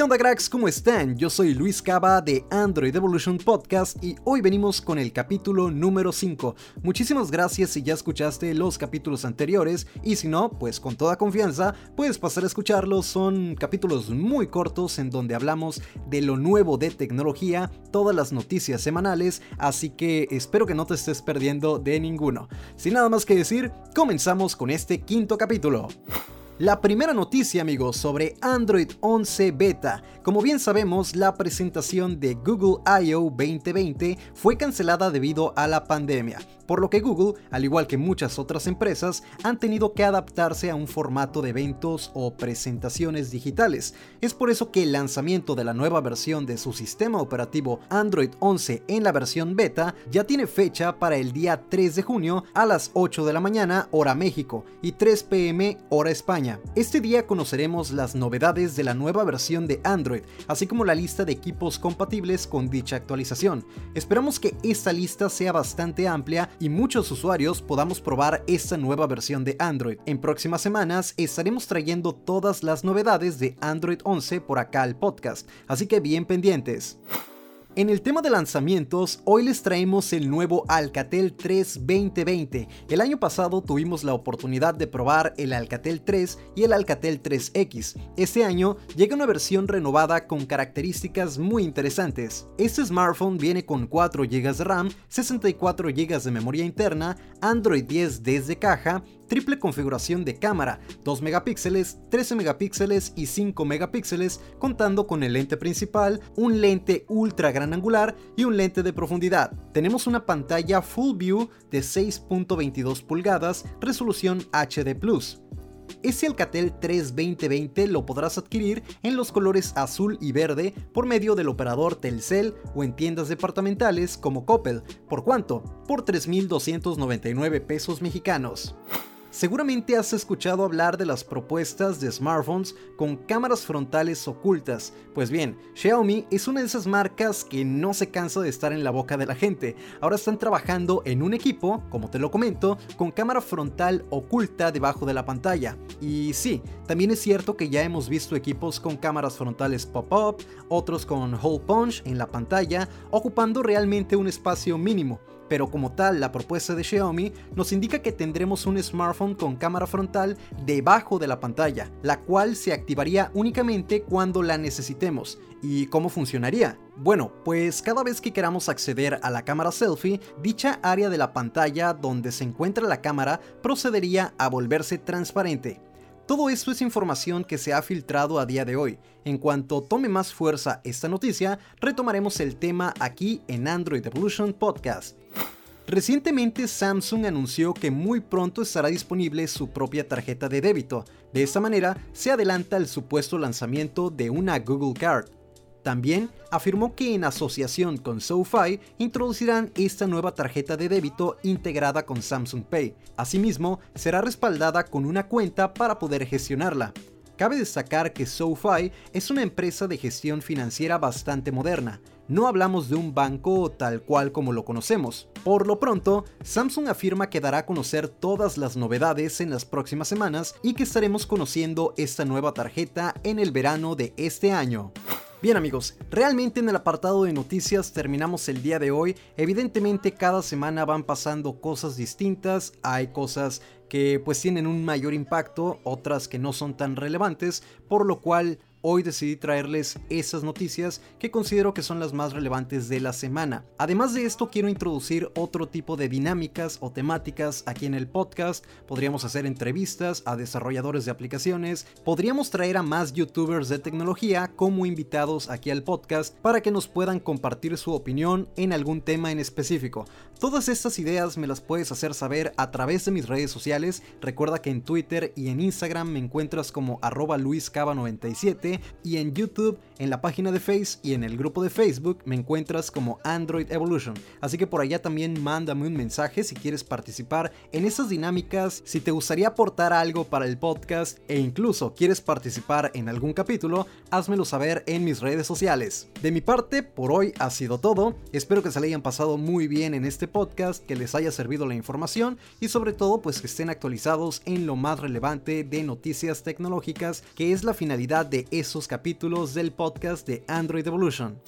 ¿Qué onda cracks? ¿Cómo están? Yo soy Luis Cava de Android Evolution Podcast y hoy venimos con el capítulo número 5. Muchísimas gracias si ya escuchaste los capítulos anteriores y si no, pues con toda confianza puedes pasar a escucharlos. Son capítulos muy cortos en donde hablamos de lo nuevo de tecnología, todas las noticias semanales, así que espero que no te estés perdiendo de ninguno. Sin nada más que decir, comenzamos con este quinto capítulo. La primera noticia amigos sobre Android 11 Beta. Como bien sabemos, la presentación de Google I.O. 2020 fue cancelada debido a la pandemia, por lo que Google, al igual que muchas otras empresas, han tenido que adaptarse a un formato de eventos o presentaciones digitales. Es por eso que el lanzamiento de la nueva versión de su sistema operativo Android 11 en la versión beta ya tiene fecha para el día 3 de junio a las 8 de la mañana hora México y 3 pm hora España este día conoceremos las novedades de la nueva versión de Android, así como la lista de equipos compatibles con dicha actualización. Esperamos que esta lista sea bastante amplia y muchos usuarios podamos probar esta nueva versión de Android. En próximas semanas estaremos trayendo todas las novedades de Android 11 por acá al podcast, así que bien pendientes. En el tema de lanzamientos, hoy les traemos el nuevo Alcatel 3 2020. El año pasado tuvimos la oportunidad de probar el Alcatel 3 y el Alcatel 3X. Este año llega una versión renovada con características muy interesantes. Este smartphone viene con 4 GB de RAM, 64 GB de memoria interna, Android 10 desde caja, triple configuración de cámara, 2 megapíxeles, 13 megapíxeles y 5 megapíxeles, contando con el lente principal, un lente ultra gran angular y un lente de profundidad. Tenemos una pantalla Full View de 6.22 pulgadas, resolución HD+. Ese Alcatel 3 2020 lo podrás adquirir en los colores azul y verde por medio del operador Telcel o en tiendas departamentales como Coppel. ¿Por cuánto? Por 3.299 pesos mexicanos. Seguramente has escuchado hablar de las propuestas de smartphones con cámaras frontales ocultas. Pues bien, Xiaomi es una de esas marcas que no se cansa de estar en la boca de la gente. Ahora están trabajando en un equipo, como te lo comento, con cámara frontal oculta debajo de la pantalla. Y sí, también es cierto que ya hemos visto equipos con cámaras frontales pop-up, otros con hole punch en la pantalla, ocupando realmente un espacio mínimo pero como tal la propuesta de Xiaomi nos indica que tendremos un smartphone con cámara frontal debajo de la pantalla, la cual se activaría únicamente cuando la necesitemos. ¿Y cómo funcionaría? Bueno, pues cada vez que queramos acceder a la cámara selfie, dicha área de la pantalla donde se encuentra la cámara procedería a volverse transparente. Todo esto es información que se ha filtrado a día de hoy. En cuanto tome más fuerza esta noticia, retomaremos el tema aquí en Android Evolution Podcast. Recientemente Samsung anunció que muy pronto estará disponible su propia tarjeta de débito. De esta manera se adelanta el supuesto lanzamiento de una Google Card. También afirmó que en asociación con SoFi introducirán esta nueva tarjeta de débito integrada con Samsung Pay. Asimismo, será respaldada con una cuenta para poder gestionarla. Cabe destacar que SoFi es una empresa de gestión financiera bastante moderna. No hablamos de un banco tal cual como lo conocemos. Por lo pronto, Samsung afirma que dará a conocer todas las novedades en las próximas semanas y que estaremos conociendo esta nueva tarjeta en el verano de este año. Bien amigos, realmente en el apartado de noticias terminamos el día de hoy. Evidentemente cada semana van pasando cosas distintas, hay cosas que pues tienen un mayor impacto, otras que no son tan relevantes, por lo cual hoy decidí traerles esas noticias que considero que son las más relevantes de la semana. Además de esto, quiero introducir otro tipo de dinámicas o temáticas aquí en el podcast. Podríamos hacer entrevistas a desarrolladores de aplicaciones, podríamos traer a más youtubers de tecnología como invitados aquí al podcast para que nos puedan compartir su opinión en algún tema en específico. Todas estas ideas me las puedes hacer saber a través de mis redes sociales. Recuerda que en Twitter y en Instagram me encuentras como arroba luiscaba97 y en YouTube, en la página de Face y en el grupo de Facebook me encuentras como Android Evolution. Así que por allá también mándame un mensaje si quieres participar en esas dinámicas, si te gustaría aportar algo para el podcast e incluso quieres participar en algún capítulo, házmelo saber en mis redes sociales. De mi parte, por hoy ha sido todo. Espero que se le hayan pasado muy bien en este podcast, que les haya servido la información y sobre todo pues que estén actualizados en lo más relevante de noticias tecnológicas, que es la finalidad de esos capítulos del podcast de Android Evolution.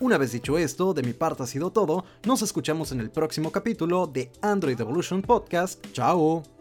Una vez dicho esto, de mi parte ha sido todo, nos escuchamos en el próximo capítulo de Android Evolution Podcast. ¡Chao!